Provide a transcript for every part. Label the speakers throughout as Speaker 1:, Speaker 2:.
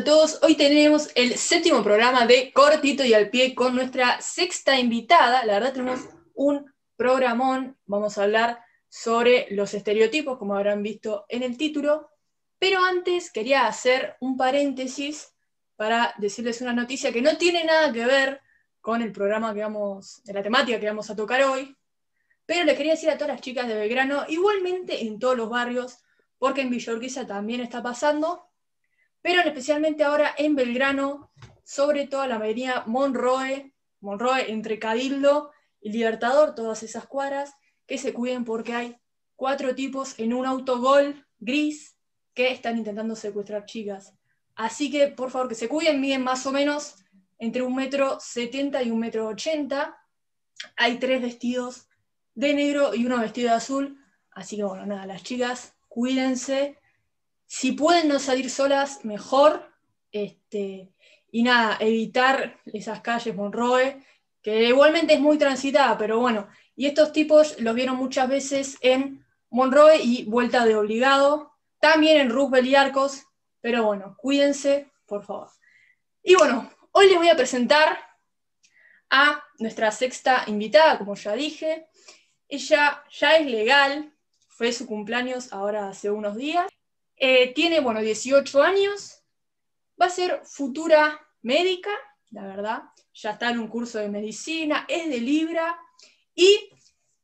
Speaker 1: a todos. Hoy tenemos el séptimo programa de Cortito y al pie con nuestra sexta invitada. La verdad tenemos un programón. Vamos a hablar sobre los estereotipos, como habrán visto en el título. Pero antes quería hacer un paréntesis para decirles una noticia que no tiene nada que ver con el programa que vamos, de la temática que vamos a tocar hoy. Pero le quería decir a todas las chicas de Belgrano, igualmente en todos los barrios, porque en Villorquiza también está pasando, pero especialmente ahora en Belgrano, sobre todo la avenida Monroe, Monroe entre Cabildo y Libertador, todas esas cuadras, que se cuiden porque hay cuatro tipos en un autogol gris que están intentando secuestrar chicas. Así que, por favor, que se cuiden, miden más o menos entre un metro setenta y un metro ochenta. Hay tres vestidos de negro y uno vestido de azul. Así que, bueno, nada, las chicas, cuídense si pueden no salir solas, mejor. Este, y nada, evitar esas calles Monroe, que igualmente es muy transitada, pero bueno. Y estos tipos los vieron muchas veces en Monroe y Vuelta de Obligado, también en Roosevelt y Arcos, pero bueno, cuídense, por favor. Y bueno, hoy les voy a presentar a nuestra sexta invitada, como ya dije. Ella ya es legal, fue su cumpleaños ahora hace unos días, eh, tiene, bueno, 18 años, va a ser futura médica, la verdad, ya está en un curso de medicina, es de Libra, y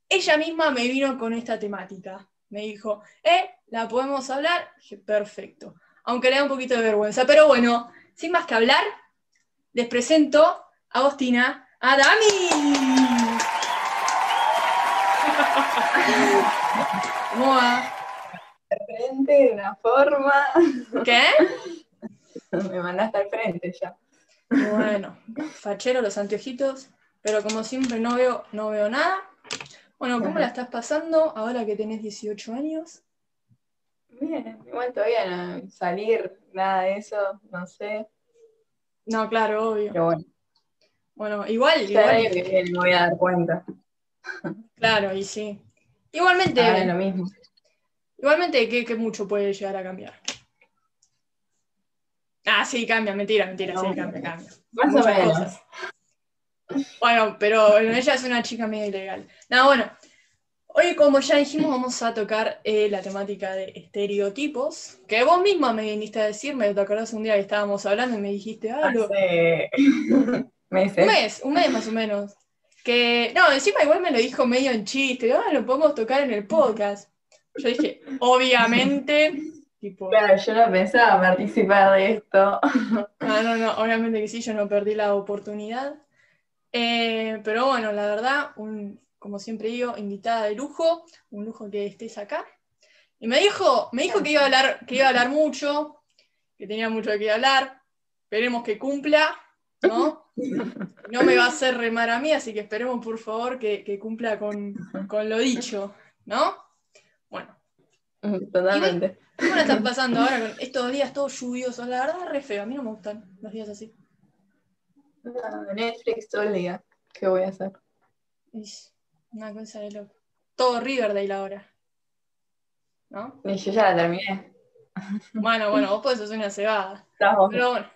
Speaker 1: ella misma me vino con esta temática. Me dijo, eh, ¿la podemos hablar? Dije, perfecto. Aunque le da un poquito de vergüenza, pero bueno, sin más que hablar, les presento a Agostina Adami. ¿Cómo va?
Speaker 2: Frente de una forma.
Speaker 1: ¿Qué?
Speaker 2: Me mandaste al frente ya.
Speaker 1: Bueno, fachero los anteojitos, pero como siempre no veo, no veo nada. Bueno, ¿cómo la estás pasando ahora que tenés 18 años?
Speaker 2: Bien, igual todavía no salir, nada de eso, no sé.
Speaker 1: No, claro, obvio.
Speaker 2: Pero bueno.
Speaker 1: Bueno, igual,
Speaker 2: ya
Speaker 1: igual.
Speaker 2: Que me voy a dar cuenta.
Speaker 1: Claro, y sí. Igualmente.
Speaker 2: Ah, lo mismo.
Speaker 1: Igualmente, ¿qué, mucho puede llegar a cambiar? Ah, sí, cambia, mentira, mentira, sí, cambia, cambia.
Speaker 2: Más o menos.
Speaker 1: Bueno, pero ella es una chica medio ilegal. Nada, bueno, hoy como ya dijimos vamos a tocar eh, la temática de estereotipos, que vos misma me viniste a decirme, ¿te acordás un día que estábamos hablando y me dijiste algo?
Speaker 2: Hace...
Speaker 1: meses. Un mes, un mes más o menos. Que, no, encima igual me lo dijo medio en chiste, ah, lo podemos tocar en el podcast. Yo dije, obviamente, tipo...
Speaker 2: Claro, yo no pensaba participar de esto.
Speaker 1: No, no, no, obviamente que sí, yo no perdí la oportunidad. Eh, pero bueno, la verdad, un, como siempre digo, invitada de lujo, un lujo que estés acá. Y me dijo, me dijo que iba a hablar, que iba a hablar mucho, que tenía mucho de qué hablar. Esperemos que cumpla, ¿no? No me va a hacer remar a mí, así que esperemos por favor que, cumpla con, con lo dicho, ¿no? Bueno.
Speaker 2: Totalmente.
Speaker 1: ¿Cómo la están pasando ahora con estos días todos lluviosos? La verdad, re feo. A mí no me gustan los días así.
Speaker 2: Netflix todo el día. ¿Qué voy a hacer?
Speaker 1: una cosa de loco. Todo Riverdale ahora. ¿No?
Speaker 2: Y yo ya la terminé.
Speaker 1: Bueno, bueno, vos podés hacer una cebada. Pero bueno.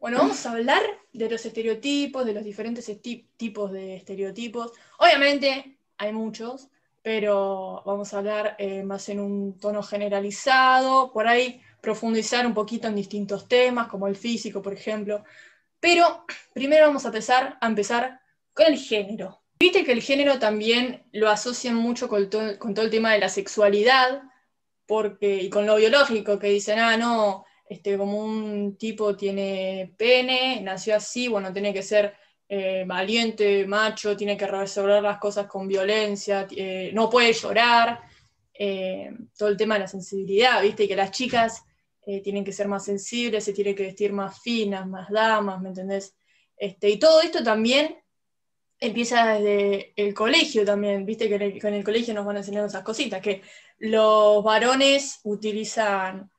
Speaker 1: Bueno, vamos a hablar de los estereotipos, de los diferentes tipos de estereotipos. Obviamente, hay muchos, pero vamos a hablar eh, más en un tono generalizado, por ahí profundizar un poquito en distintos temas, como el físico, por ejemplo. Pero primero vamos a empezar, con el género. Viste que el género también lo asocian mucho con, con todo el tema de la sexualidad, porque, y con lo biológico, que dicen, ah, no, este, como un tipo tiene pene, nació así, bueno, tiene que ser eh, valiente, macho, tiene que resolver las cosas con violencia, eh, no puede llorar, eh, todo el tema de la sensibilidad, ¿viste? que las chicas tienen que ser más sensibles, se tienen que vestir más finas, más damas, ¿me entendés? Este, y todo esto también empieza desde el colegio también, viste que en el, colegio nos van a enseñar esas cositas, que los varones utilizan,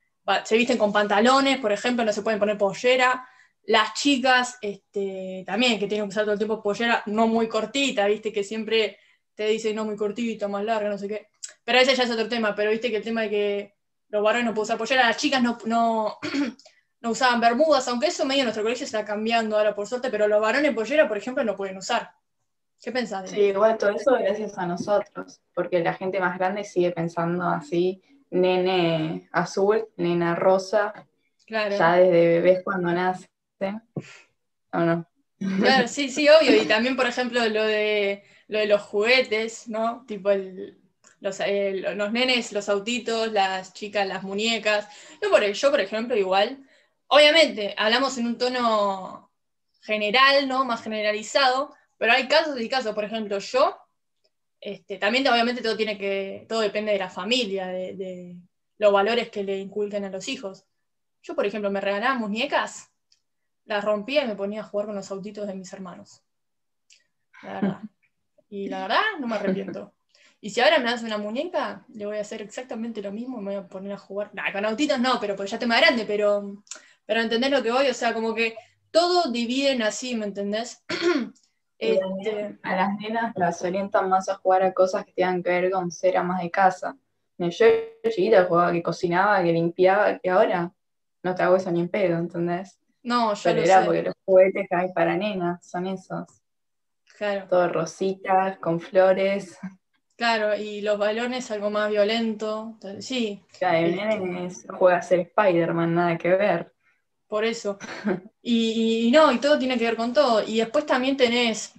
Speaker 1: se visten con pantalones, por ejemplo, no se pueden poner pollera, las chicas este, también, que tienen que usar todo el tiempo pollera, no muy cortita, viste, que siempre te dicen no muy cortita, más larga, no sé qué. Pero ese ya es otro tema, pero viste que el tema de que los varones no pueden usar pollera, las chicas no, no no usaban bermudas, aunque eso medio en nuestro colegio está cambiando ahora por suerte, pero los varones pollera, por ejemplo, no pueden usar. ¿Qué pensás de
Speaker 2: Sí, igual todo eso gracias a nosotros, porque la gente más grande sigue pensando así, nene azul, nena rosa,
Speaker 1: Claro.
Speaker 2: ya desde bebés cuando nace. ¿O no?
Speaker 1: Claro, sí, sí, obvio. Y también, por ejemplo, lo de, lo de los juguetes, ¿no? Tipo los, los nenes, los autitos, las chicas, las muñecas. Yo por, yo, por ejemplo, igual, obviamente, hablamos en un tono general, ¿no? Más generalizado, pero hay casos y casos. Por ejemplo, yo, este, también obviamente todo tiene que, todo depende de la familia, de, de los valores que le inculquen a los hijos. Yo, por ejemplo, me regalaban muñecas, las rompía y me ponía a jugar con los autitos de mis hermanos. La verdad. Y la verdad, no me arrepiento. Y si ahora me das una muñeca, le voy a hacer exactamente lo mismo, me voy a poner a jugar. Nah, con autitos no, pero pues ya estoy más grande, pero, pero ¿entendés lo que voy? O sea, como que todo dividen así, ¿me entendés?
Speaker 2: Este, a las nenas las orientan más a jugar a cosas que tengan que ver con ser amas de casa. Yo chiquita jugaba que cocinaba, que limpiaba, que ahora no te hago eso ni en pedo, ¿entendés?
Speaker 1: No, yo
Speaker 2: Pero
Speaker 1: lo
Speaker 2: era
Speaker 1: sé.
Speaker 2: porque los juguetes que hay para nenas son esos.
Speaker 1: Claro,
Speaker 2: Todo rositas, con flores.
Speaker 1: claro, y los balones algo más violento. Sí,
Speaker 2: Ya de nenes juega a ser Spider-Man, nada que ver.
Speaker 1: Por eso. Y, y no, y todo tiene que ver con todo. Y después también tenés,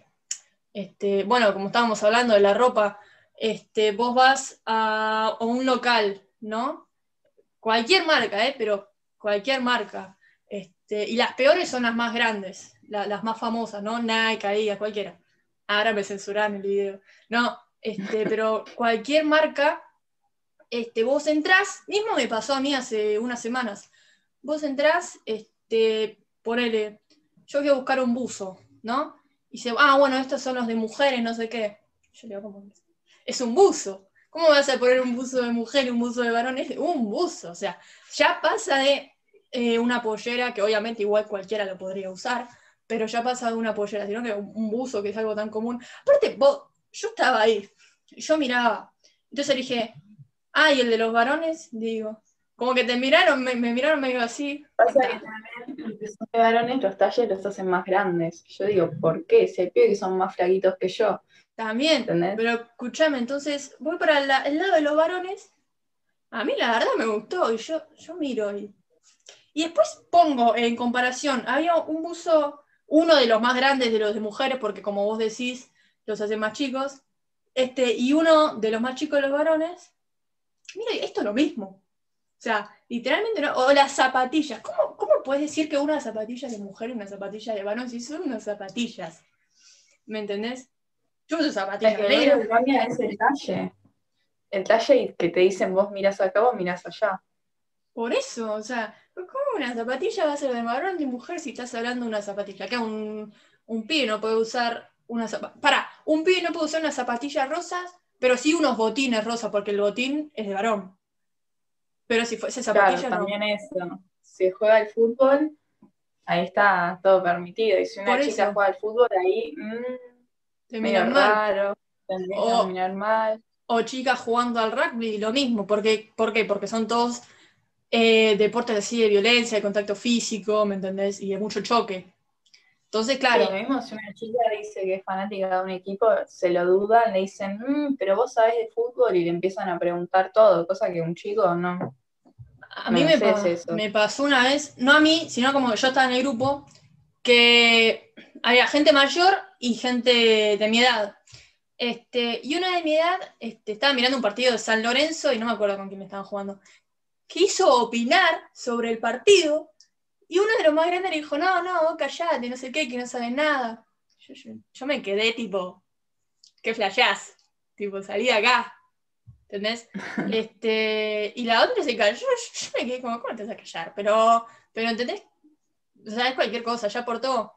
Speaker 1: este, bueno, como estábamos hablando de la ropa, este, vos vas a, a un local, ¿no? Cualquier marca, ¿eh? Pero cualquier marca. Este, y las peores son las más grandes, la- las más famosas, ¿no? Nike, Adidas, cualquiera. Ahora me censuran el video. No, este, pero cualquier marca, este, vos entrás, mismo me pasó a mí hace unas semanas vos entrás, este, ponele, yo quiero buscar un buzo, ¿no? Y dice, ah, bueno, estos son los de mujeres, no sé qué. Yo le digo, ¿cómo es? Es un buzo. ¿Cómo vas a poner un buzo de mujer y un buzo de varón? Es un buzo, o sea, ya pasa de eh, una pollera, que obviamente igual cualquiera lo podría usar, pero ya pasa de una pollera, sino que un buzo que es algo tan común. Aparte, vos, yo estaba ahí, yo miraba, entonces dije, ah, y el de los varones, digo, como que te miraron, me, me miraron medio así.
Speaker 2: Pasa que también los son de varones, los talles los hacen más grandes. Yo digo, ¿por qué? Si hay pibes que son más flaquitos que yo,
Speaker 1: También,
Speaker 2: ¿entendés?
Speaker 1: pero escúchame, entonces voy para la- el lado de los varones. A mí la verdad me gustó y yo, yo miro y, y después pongo en comparación, había un buzo, uno de los más grandes de los de mujeres, porque como vos decís, los hacen más chicos, este, y uno de los más chicos de los varones. Mira, esto es lo mismo. O sea, literalmente no. O las zapatillas. ¿Cómo, cómo puedes decir que una zapatilla es de mujer y una zapatilla de varón si son unas zapatillas? ¿Me entendés? Yo uso
Speaker 2: Es
Speaker 1: zapatillas
Speaker 2: que lo
Speaker 1: negras.
Speaker 2: único que es el talle. El talle que te dicen vos mirás acá, vos mirás allá.
Speaker 1: Por eso, o sea, ¿cómo una zapatilla va a ser de varón de mujer si estás hablando de una zapatilla? Acá un, un pibe no puede usar una zapatilla. Para, un pibe no puede usar unas zapatillas rosas, pero sí unos botines rosas, porque el botín es de varón. Pero si fuese
Speaker 2: Claro,
Speaker 1: zapatilla, no.
Speaker 2: también eso. Si juega al fútbol, ahí está todo permitido. Y si una
Speaker 1: Por
Speaker 2: chica
Speaker 1: eso.
Speaker 2: juega al fútbol, ahí, mm,
Speaker 1: Te miran mal.
Speaker 2: raro,
Speaker 1: O-
Speaker 2: mal.
Speaker 1: O chicas jugando al rugby, lo mismo. Porque, ¿Por qué? Porque son todos eh, deportes así de violencia, de contacto físico, ¿me entendés? Y de mucho choque. Entonces, claro,
Speaker 2: Sí, lo mismo si una chica dice que es fanática de un equipo, se lo dudan, le dicen, "Mm, pero vos sabés de fútbol y le empiezan a preguntar todo, cosa que un chico no.
Speaker 1: A mí me, pa-
Speaker 2: eso.
Speaker 1: me pasó una vez, no a mí, sino como que yo estaba en el grupo, que había gente mayor y gente de mi edad. Este, y una de mi edad este, estaba mirando un partido de San Lorenzo y no me acuerdo con quién me estaban jugando. Quiso opinar sobre el partido y uno de los más grandes le dijo, no, no, vos callate, no sé qué, que no sabes nada. Yo, yo- yo me quedé tipo, ¿qué flashás? Tipo, salí de acá. ¿Entendés? Este, y la otra se cayó. Yo, yo me quedé como, ¿cómo te vas a callar? Pero, pero ¿entendés? O sea, es cualquier cosa, ya por todo.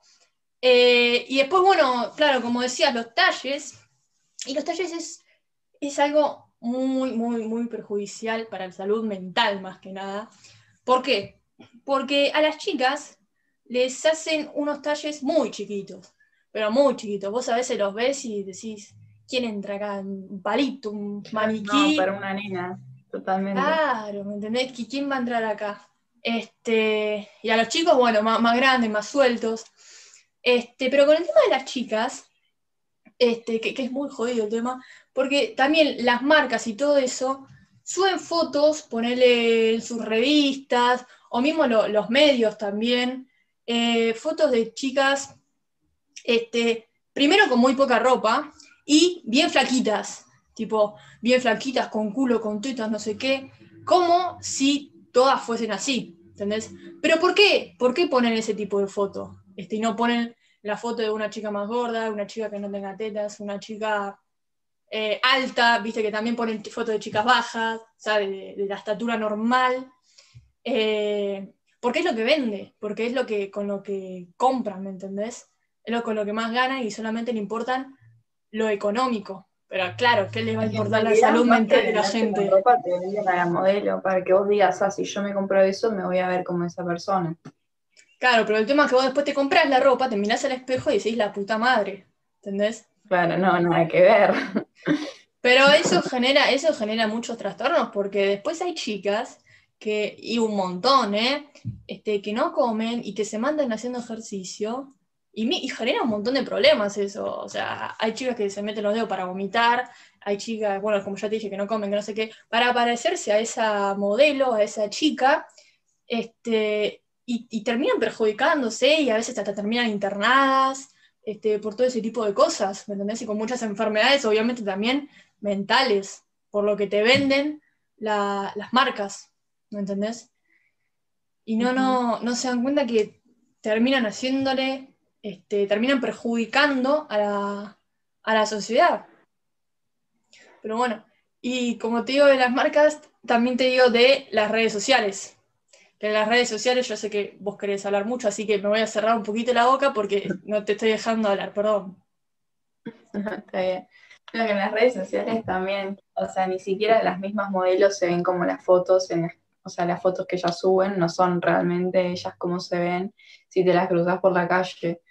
Speaker 1: Eh, y después, bueno, claro, como decías, los talles. Y los talles es, es algo muy, muy, muy perjudicial para la salud mental, más que nada. ¿Por qué? Porque a las chicas les hacen unos talles muy chiquitos, pero muy chiquitos. Vos a veces los ves y decís, ¿quién entra acá? Un palito, un maniquí.
Speaker 2: No, para una nena, totalmente.
Speaker 1: Claro, ¿me entendés? ¿Qui- ¿Quién va a entrar acá? Este, y a los chicos, bueno, más, grandes, más sueltos. Este, pero con el tema de las chicas, este, que, es muy jodido el tema, porque también las marcas y todo eso suben fotos, ponerle en sus revistas, o mismo los medios también, eh, fotos de chicas, este, primero con muy poca ropa y bien flaquitas, tipo, bien flaquitas, con culo, con tetas, no sé qué, como si todas fuesen así, ¿entendés? Pero ¿por qué? ¿Por qué ponen ese tipo de foto? Este, y no ponen la foto de una chica más gorda, una chica que no tenga tetas, una chica eh, alta, viste que también ponen fotos de chicas bajas, o sea, de, la estatura normal. Eh, porque es lo que vende, porque es lo que con lo que compran, ¿me entendés? Es lo con lo que más ganan y solamente le importan lo económico. Pero claro, ¿qué les va a importar la salud mental de la gente?
Speaker 2: Ropa te venden a la modelo para que vos digas, ah, si yo me compro eso, me voy a ver como esa persona.
Speaker 1: Claro, pero el tema es que vos después te compras la ropa, te mirás al espejo y decís la puta madre. ¿Entendés?
Speaker 2: Claro, no, nada que ver.
Speaker 1: Pero eso genera, eso genera muchos trastornos, porque después hay chicas que, y un montón, ¿eh? Este, que no comen y que se mandan haciendo ejercicio y, genera un montón de problemas eso. O sea, hay chicas que se meten los dedos para vomitar, hay chicas, bueno, como ya te dije, que no comen, que no sé qué, para parecerse a esa modelo, a esa chica, este, y, terminan perjudicándose y a veces hasta terminan internadas este, por todo ese tipo de cosas, ¿me entendés? Y con muchas enfermedades, obviamente también mentales, por lo que te venden las marcas, ¿me entendés? Y no, no, no se dan cuenta que terminan haciéndole este, terminan perjudicando a la, sociedad. Pero bueno, y como te digo de las marcas, también te digo de las redes sociales. De las redes sociales yo sé que vos querés hablar mucho, así que me voy a cerrar un poquito la boca porque no te estoy dejando hablar, perdón.
Speaker 2: Está bien. Creo que en las redes sociales también, o sea, ni siquiera las mismas modelos se ven como las fotos, en, o sea, las fotos que ellas suben no son realmente ellas como se ven si te las cruzas por la calle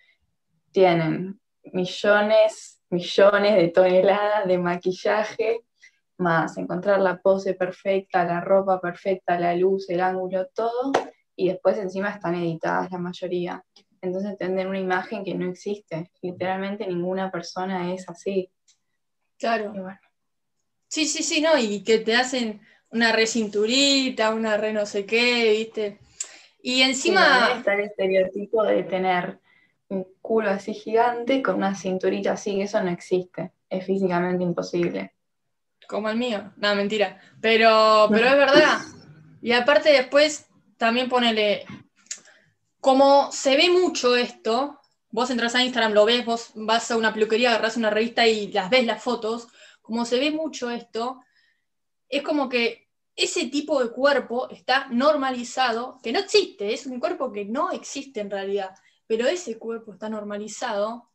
Speaker 2: tienen millones, millones de toneladas de maquillaje, más encontrar la pose perfecta, la ropa perfecta, la luz, el ángulo, todo, y después encima están editadas la mayoría. Entonces tendrán una imagen que no existe. Literalmente ninguna persona es así.
Speaker 1: Claro. Sí, sí, sí, no, y que te hacen una recinturita, una re no sé qué, ¿viste? Y encima.
Speaker 2: está el estereotipo de tener un culo así gigante con una cinturita así, que eso no existe, es físicamente imposible.
Speaker 1: Como el mío, no, mentira, pero, pero es verdad. Y aparte después también ponele, como se ve mucho esto, vos entras a Instagram, lo ves, vos vas a una peluquería, agarras una revista y las ves las fotos, como se ve mucho esto, es como que ese tipo de cuerpo está normalizado, que no existe, es un cuerpo que no existe en realidad pero ese cuerpo está normalizado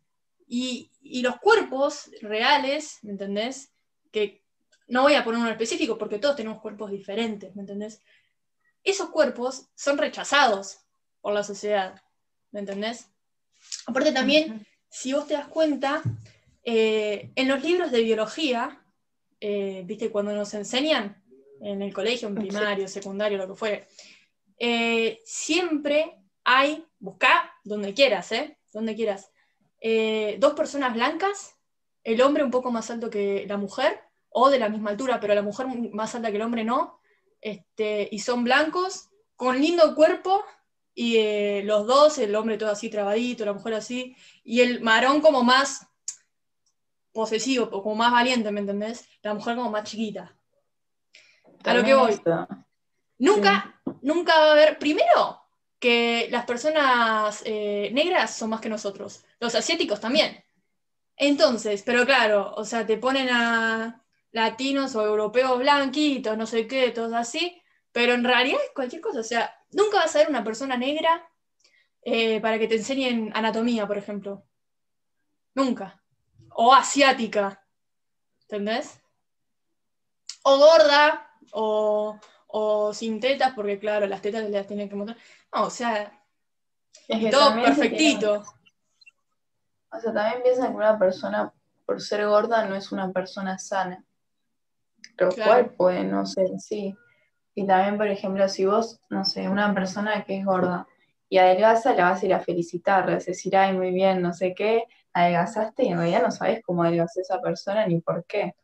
Speaker 1: y, los cuerpos reales, ¿me entendés? Que no voy a poner uno específico porque todos tenemos cuerpos diferentes, ¿me entendés? Esos cuerpos son rechazados por la sociedad, ¿me entendés? Aparte también, si vos te das cuenta, eh, en los libros de biología, eh, viste, cuando nos enseñan en el colegio, en primario, secundario, lo que fuere, eh, siempre hay, busca donde quieras, ¿eh? Donde quieras. Eh, dos personas blancas, el hombre un poco más alto que la mujer, o de la misma altura, pero la mujer más alta que el hombre no, este, y son blancos, con lindo cuerpo, y eh, los dos, el hombre todo así trabadito, la mujer así, y el marón como más posesivo, como más valiente, ¿me entendés? La mujer como más chiquita. A lo que voy. Nunca, nunca va a haber, primero, que las personas eh, negras son más que nosotros, los asiáticos también. Entonces, pero claro, o sea, te ponen a latinos o europeos blanquitos, no sé qué, todos así, pero en realidad es cualquier cosa, o sea, nunca vas a ver una persona negra eh, para que te enseñen anatomía, por ejemplo. Nunca. O asiática, ¿entendés? O gorda, o, o sin tetas, porque claro, las tetas las tienen que mostrar. No, o sea, todo perfectito.
Speaker 2: O sea, también piensan que una persona, por ser gorda, no es una persona sana. Lo cual puede no ser así. Y también, por ejemplo, si vos, no sé, una persona que es gorda y adelgaza, la vas a ir a felicitar, le vas a decir, ay, muy bien, no sé qué, adelgazaste y en realidad no sabes cómo adelgazó esa persona ni por qué.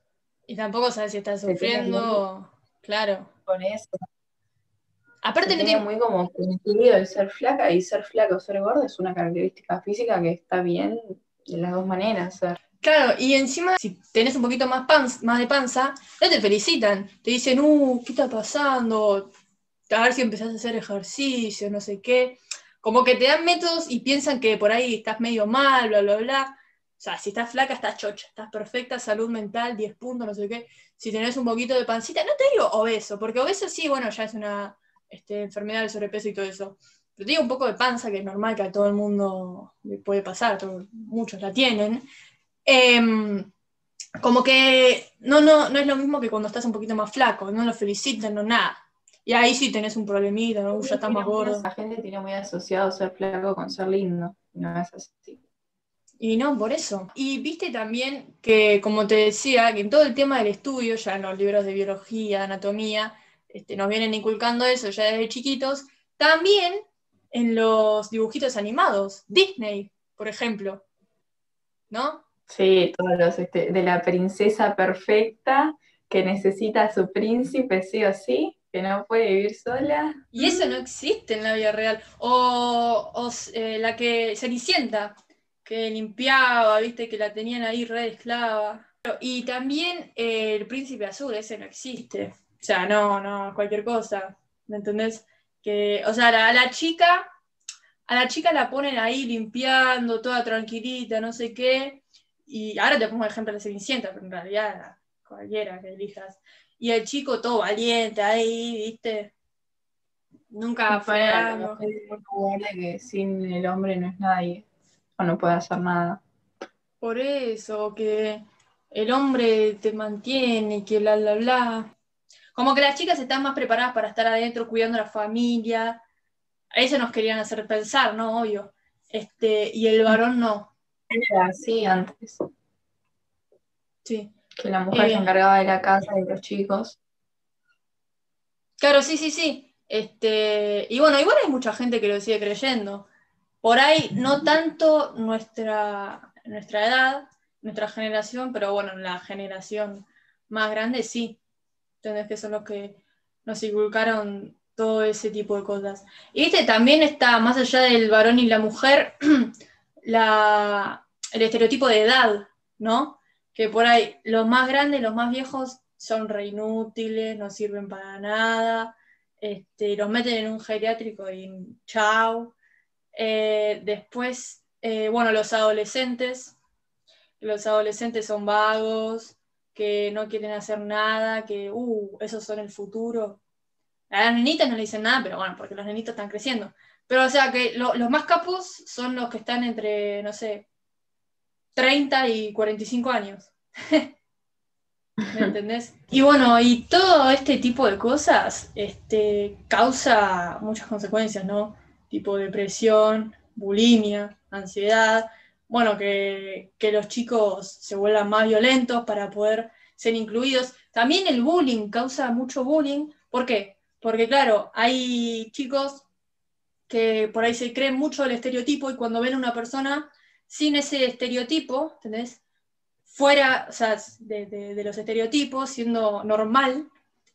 Speaker 1: Y tampoco sabes si está sufriendo, claro.
Speaker 2: Con eso.
Speaker 1: Aparte
Speaker 2: no tiene muy como sentido el ser flaca y ser flaca o ser gorda es una característica física que está bien de las dos maneras. Ser.
Speaker 1: Claro, y encima, si tenés un poquito más, más de panza, no te felicitan. Te dicen, uh, ¿qué está pasando? A ver si empezás a hacer ejercicio, no sé qué. Como que te dan métodos y piensan que por ahí estás medio mal, bla, bla, bla. O sea, si estás flaca, estás chocha, estás perfecta, salud mental, 10 puntos, no sé qué. Si tenés un poquito de pancita, no te digo obeso, porque obeso sí, bueno, ya es una este, enfermedad del sobrepeso y todo eso. Pero te digo un poco de panza, que es normal que a todo el mundo le puede pasar, muchos la tienen. Em, como que no, no, no es lo mismo que cuando estás un poquito más flaco, no lo felicitan, no nada. Y ahí sí tenés un problemita, ¿no? ya estás más gordo.
Speaker 2: La gente tiene muy asociado ser flaco con ser lindo, no es así.
Speaker 1: Y no, por eso. Y viste también que, como te decía, que en todo el tema del estudio, ya en los libros de biología, anatomía, este, nos vienen inculcando eso ya desde chiquitos. También en los dibujitos animados, Disney, por ejemplo, ¿no?
Speaker 2: Sí, todos los este, de la princesa perfecta que necesita a su príncipe sí o sí, que no puede vivir sola.
Speaker 1: Y eso no existe en la vida real. O, eh, la que Cenicienta, que limpiaba, viste, que la tenían ahí red esclava. Y también eh, el príncipe azul, ese no existe. O sea, no, no, cualquier cosa. ¿Me entendés? Que, o sea, a la chica, a la chica la ponen ahí limpiando, toda tranquilita, no sé qué y ahora te pongo el ejemplo de Cenicienta, pero en realidad cualquiera que elijas. Y el chico todo valiente ahí, ¿viste? Nunca fue algo.
Speaker 2: que sin el hombre no es nadie, o no puede hacer nada.
Speaker 1: Por eso, que el hombre te mantiene, que bla, bla, bla. Como que las chicas están más preparadas para estar adentro cuidando a la familia. A eso nos querían hacer pensar, ¿no? Obvio. Este, y el varón no.
Speaker 2: Era así antes.
Speaker 1: Sí.
Speaker 2: Que la mujer se eh, encargaba de la casa y de los chicos.
Speaker 1: Claro, sí, sí, sí. Este, y bueno, igual hay mucha gente que lo sigue creyendo. Por ahí, no tanto nuestra, nuestra edad, nuestra generación, pero bueno, la generación más grande sí. Entendés que son los que nos inculcaron todo ese tipo de cosas. Y viste, también está, más allá del varón y la mujer, la, el estereotipo de edad, ¿no? Que por ahí los más grandes, los más viejos son re inútiles, no sirven para nada, este, los meten en un geriátrico y chao. Eh, después, eh, bueno, los adolescentes, los adolescentes son vagos, que no quieren hacer nada, que, uh, esos son el futuro. A las nenitas no le dicen nada, pero bueno, porque los nenitos están creciendo. Pero o sea que los más capos son los que están entre, no sé, 30 y 45 años. ¿Me entendés? Y bueno, y todo este tipo de cosas este, causa muchas consecuencias, ¿no? Tipo depresión, bulimia, ansiedad, bueno, que, que los chicos se vuelvan más violentos para poder ser incluidos. También el bullying causa mucho bullying. ¿Por qué? Porque claro, hay chicos que por ahí se creen mucho el estereotipo y cuando ven a una persona sin ese estereotipo, ¿entendés? Fuera, o sea, de, los estereotipos, siendo normal,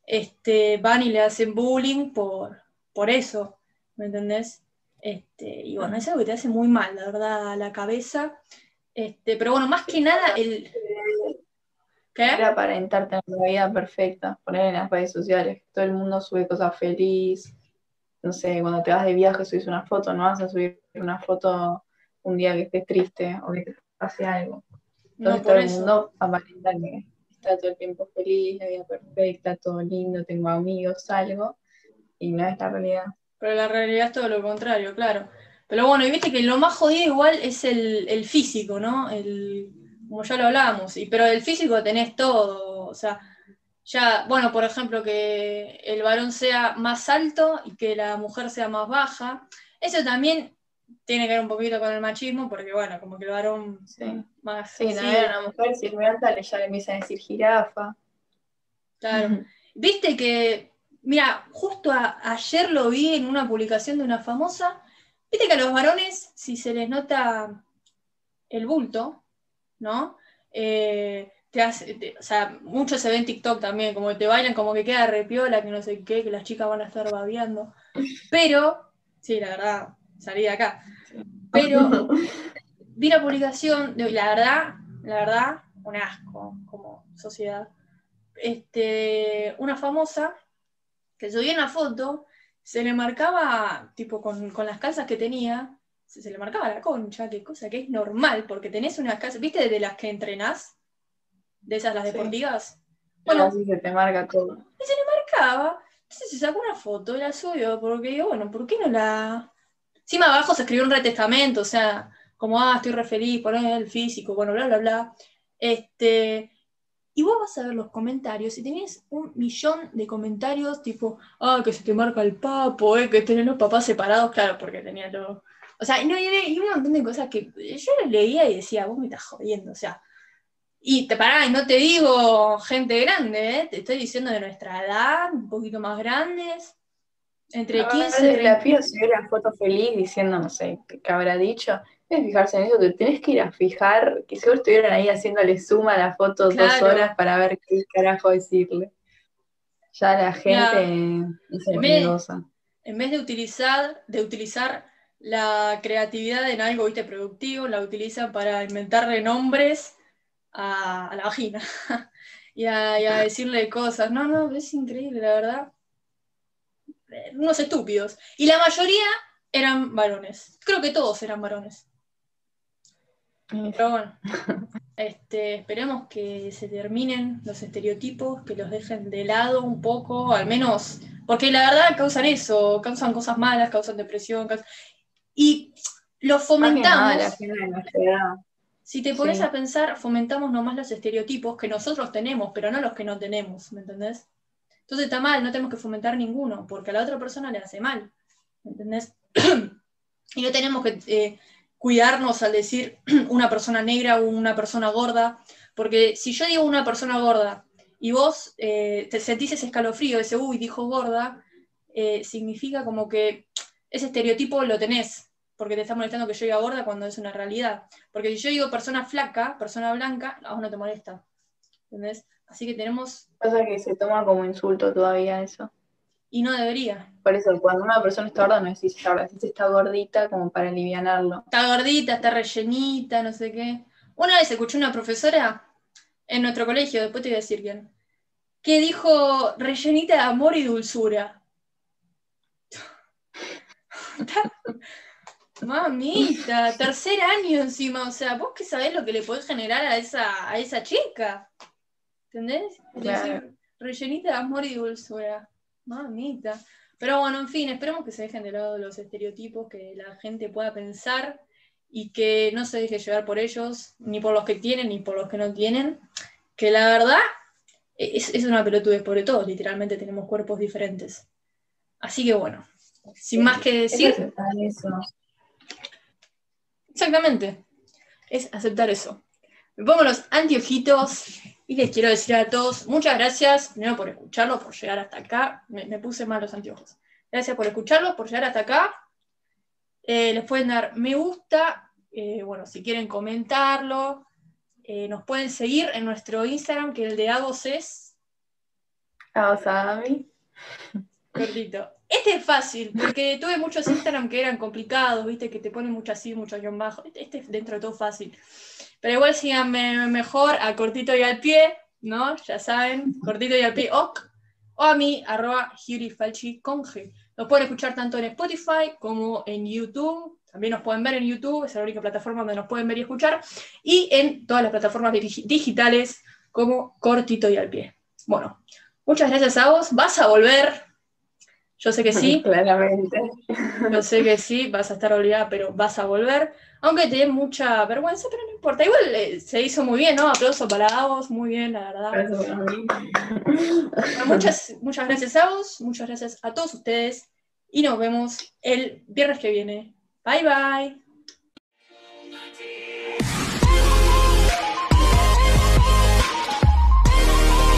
Speaker 1: este, van y le hacen bullying por, por eso, ¿me entendés? Este, y bueno, es algo que te hace muy mal, la verdad, a la cabeza. Este, pero bueno, más que nada, el.
Speaker 2: ¿Qué? Era para intentarte en la vida perfecta, poner en las redes sociales, todo el mundo sube cosas feliz. No sé, cuando te vas de viaje subís una foto, no vas a subir una foto un día que estés triste o que te pase algo. Entonces todo el mundo aparenta que está todo el tiempo feliz, la vida perfecta, todo lindo, tengo amigos, algo, y no es la realidad.
Speaker 1: Pero la realidad es todo lo contrario, claro. Pero bueno, y viste que lo más jodido igual es el, físico, ¿no? El, como ya lo hablábamos, y, pero el físico tenés todo, o sea, ya, bueno, por ejemplo, que el varón sea más alto y que la mujer sea más baja, eso también tiene que ver un poquito con el machismo, porque bueno, como que el varón más.
Speaker 2: Sí, no, una mujer sirvienta ya le empieza a decir jirafa.
Speaker 1: Claro. Viste que Mira, justo ayer lo vi en una publicación de una famosa. Viste que a los varones, si se les nota el bulto, ¿no? Eh, te hace, o sea, mucho se ve en TikTok también, como que te bailan, como que queda repiola, que no sé qué, que las chicas van a estar babeando. Pero, sí, la verdad, salí de acá. Pero vi la publicación, la verdad, la verdad, un asco como sociedad. Este, una famosa que subía una foto, se le marcaba, tipo, con, las calzas que tenía, se, le marcaba la concha, qué cosa que es normal, porque tenés unas calzas, ¿viste de las que entrenás? De esas, las deportivas.
Speaker 2: Bueno, así se te marca todo.
Speaker 1: Y se le marcaba. Entonces se sacó una foto y la subió, porque digo, bueno, ¿por qué no la...? Encima abajo se escribió un retestamento, o sea, como, ah, estoy re feliz, poner el físico, bueno, bla, bla, bla. Este, y vos vas a ver los comentarios y tenés un millón de comentarios tipo, ah, que se te marca el papo, eh, que tenés los papás separados, claro, porque tenía todo. O sea, y, un montón de cosas que yo leía y decía, vos me estás jodiendo, o sea. Y te pará, y no te digo gente grande, ¿eh? te estoy diciendo de nuestra edad, un poquito más grandes, entre 15
Speaker 2: y La piba subió la foto feliz diciendo, no sé, qué habrá dicho, que fijarse en eso, te tenés que ir a fijar, que seguro estuvieron ahí haciéndole suma a la foto dos horas para ver qué carajo decirle. Ya la gente es
Speaker 1: en vez, en vez de utilizar, de utilizar la creatividad en algo ¿viste? productivo, la utilizan para inventarle nombres a, la vagina y, a, y a decirle cosas. No, no, es increíble, la verdad. Unos estúpidos. Y la mayoría eran varones. Creo que todos eran varones. Pero bueno, este, esperemos que se terminen los estereotipos, que los dejen de lado un poco, al menos, porque la verdad causan eso, causan cosas malas, causan depresión, y los fomentamos. si te pones a pensar, fomentamos nomás los estereotipos que nosotros tenemos, pero no los que no tenemos, ¿me entendés? Entonces está mal, no tenemos que fomentar ninguno, porque a la otra persona le hace mal, ¿me entendés? y no tenemos que eh, cuidarnos al decir una persona negra o una persona gorda, porque si yo digo una persona gorda y vos eh, te sentís ese escalofrío, ese uy, dijo gorda, eh, significa como que ese estereotipo lo tenés, porque te está molestando que yo diga gorda cuando es una realidad. Porque si yo digo persona flaca, persona blanca, a vos no te molesta. ¿Entendés? Así que tenemos.
Speaker 2: Pasa que se toma como insulto todavía eso.
Speaker 1: Y no debería.
Speaker 2: Por eso, cuando una persona está gorda, no decís está gorda, decís está gordita como para alivianarlo.
Speaker 1: Está gordita, está rellenita, no sé qué. Una vez escuché una profesora en nuestro colegio, después te voy a decir quién, que dijo rellenita de amor y dulzura. Mamita, tercer año encima, o sea, vos que sabés lo que le podés generar a esa, a esa chica. ¿Entendés? rellenita de amor y dulzura. Mamita. Pero bueno, en fin, esperemos que se dejen de lado los estereotipos, que la gente pueda pensar y que no se deje llevar por ellos, ni por los que tienen, ni por los que no tienen. Que la verdad es, es una pelotudez, por todos literalmente tenemos cuerpos diferentes. Así que bueno, sin más que decir. Exactamente, es aceptar eso. Me pongo los anteojitos y les quiero decir a todos, muchas gracias, primero por escucharlo, por llegar hasta acá. Me, puse mal los anteojos. Gracias por escucharlo, por llegar hasta acá. Eh, les pueden dar me gusta, eh, bueno, si quieren comentarlo. Eh, nos pueden seguir en nuestro Instagram, que el de Agos es.
Speaker 2: Agos Agami.
Speaker 1: Cortito. Este es fácil, porque tuve muchos Instagram que eran complicados, viste, que te ponen mucho así, mucho guion bajo. Este, este es dentro de todo fácil. Pero igual síganme mejor a cortito y al pie, ¿no? Ya saben, cortito y al pie, ok. O a mí, arroba Falchi con G. Nos pueden escuchar tanto en Spotify como en YouTube. También nos pueden ver en YouTube, es la única plataforma donde nos pueden ver y escuchar. Y en todas las plataformas digitales como cortito y al pie. Bueno, muchas gracias a vos. Vas a volver, yo sé que sí.
Speaker 2: Claramente.
Speaker 1: Yo sé que sí, vas a estar obligada, pero vas a volver. Aunque te dé mucha vergüenza, pero no importa. Igual eh, se hizo muy bien, ¿no? Aplauso para vos, muy bien, la verdad. muchas, muchas gracias a vos, muchas gracias a todos ustedes y nos vemos el viernes que viene. Bye bye.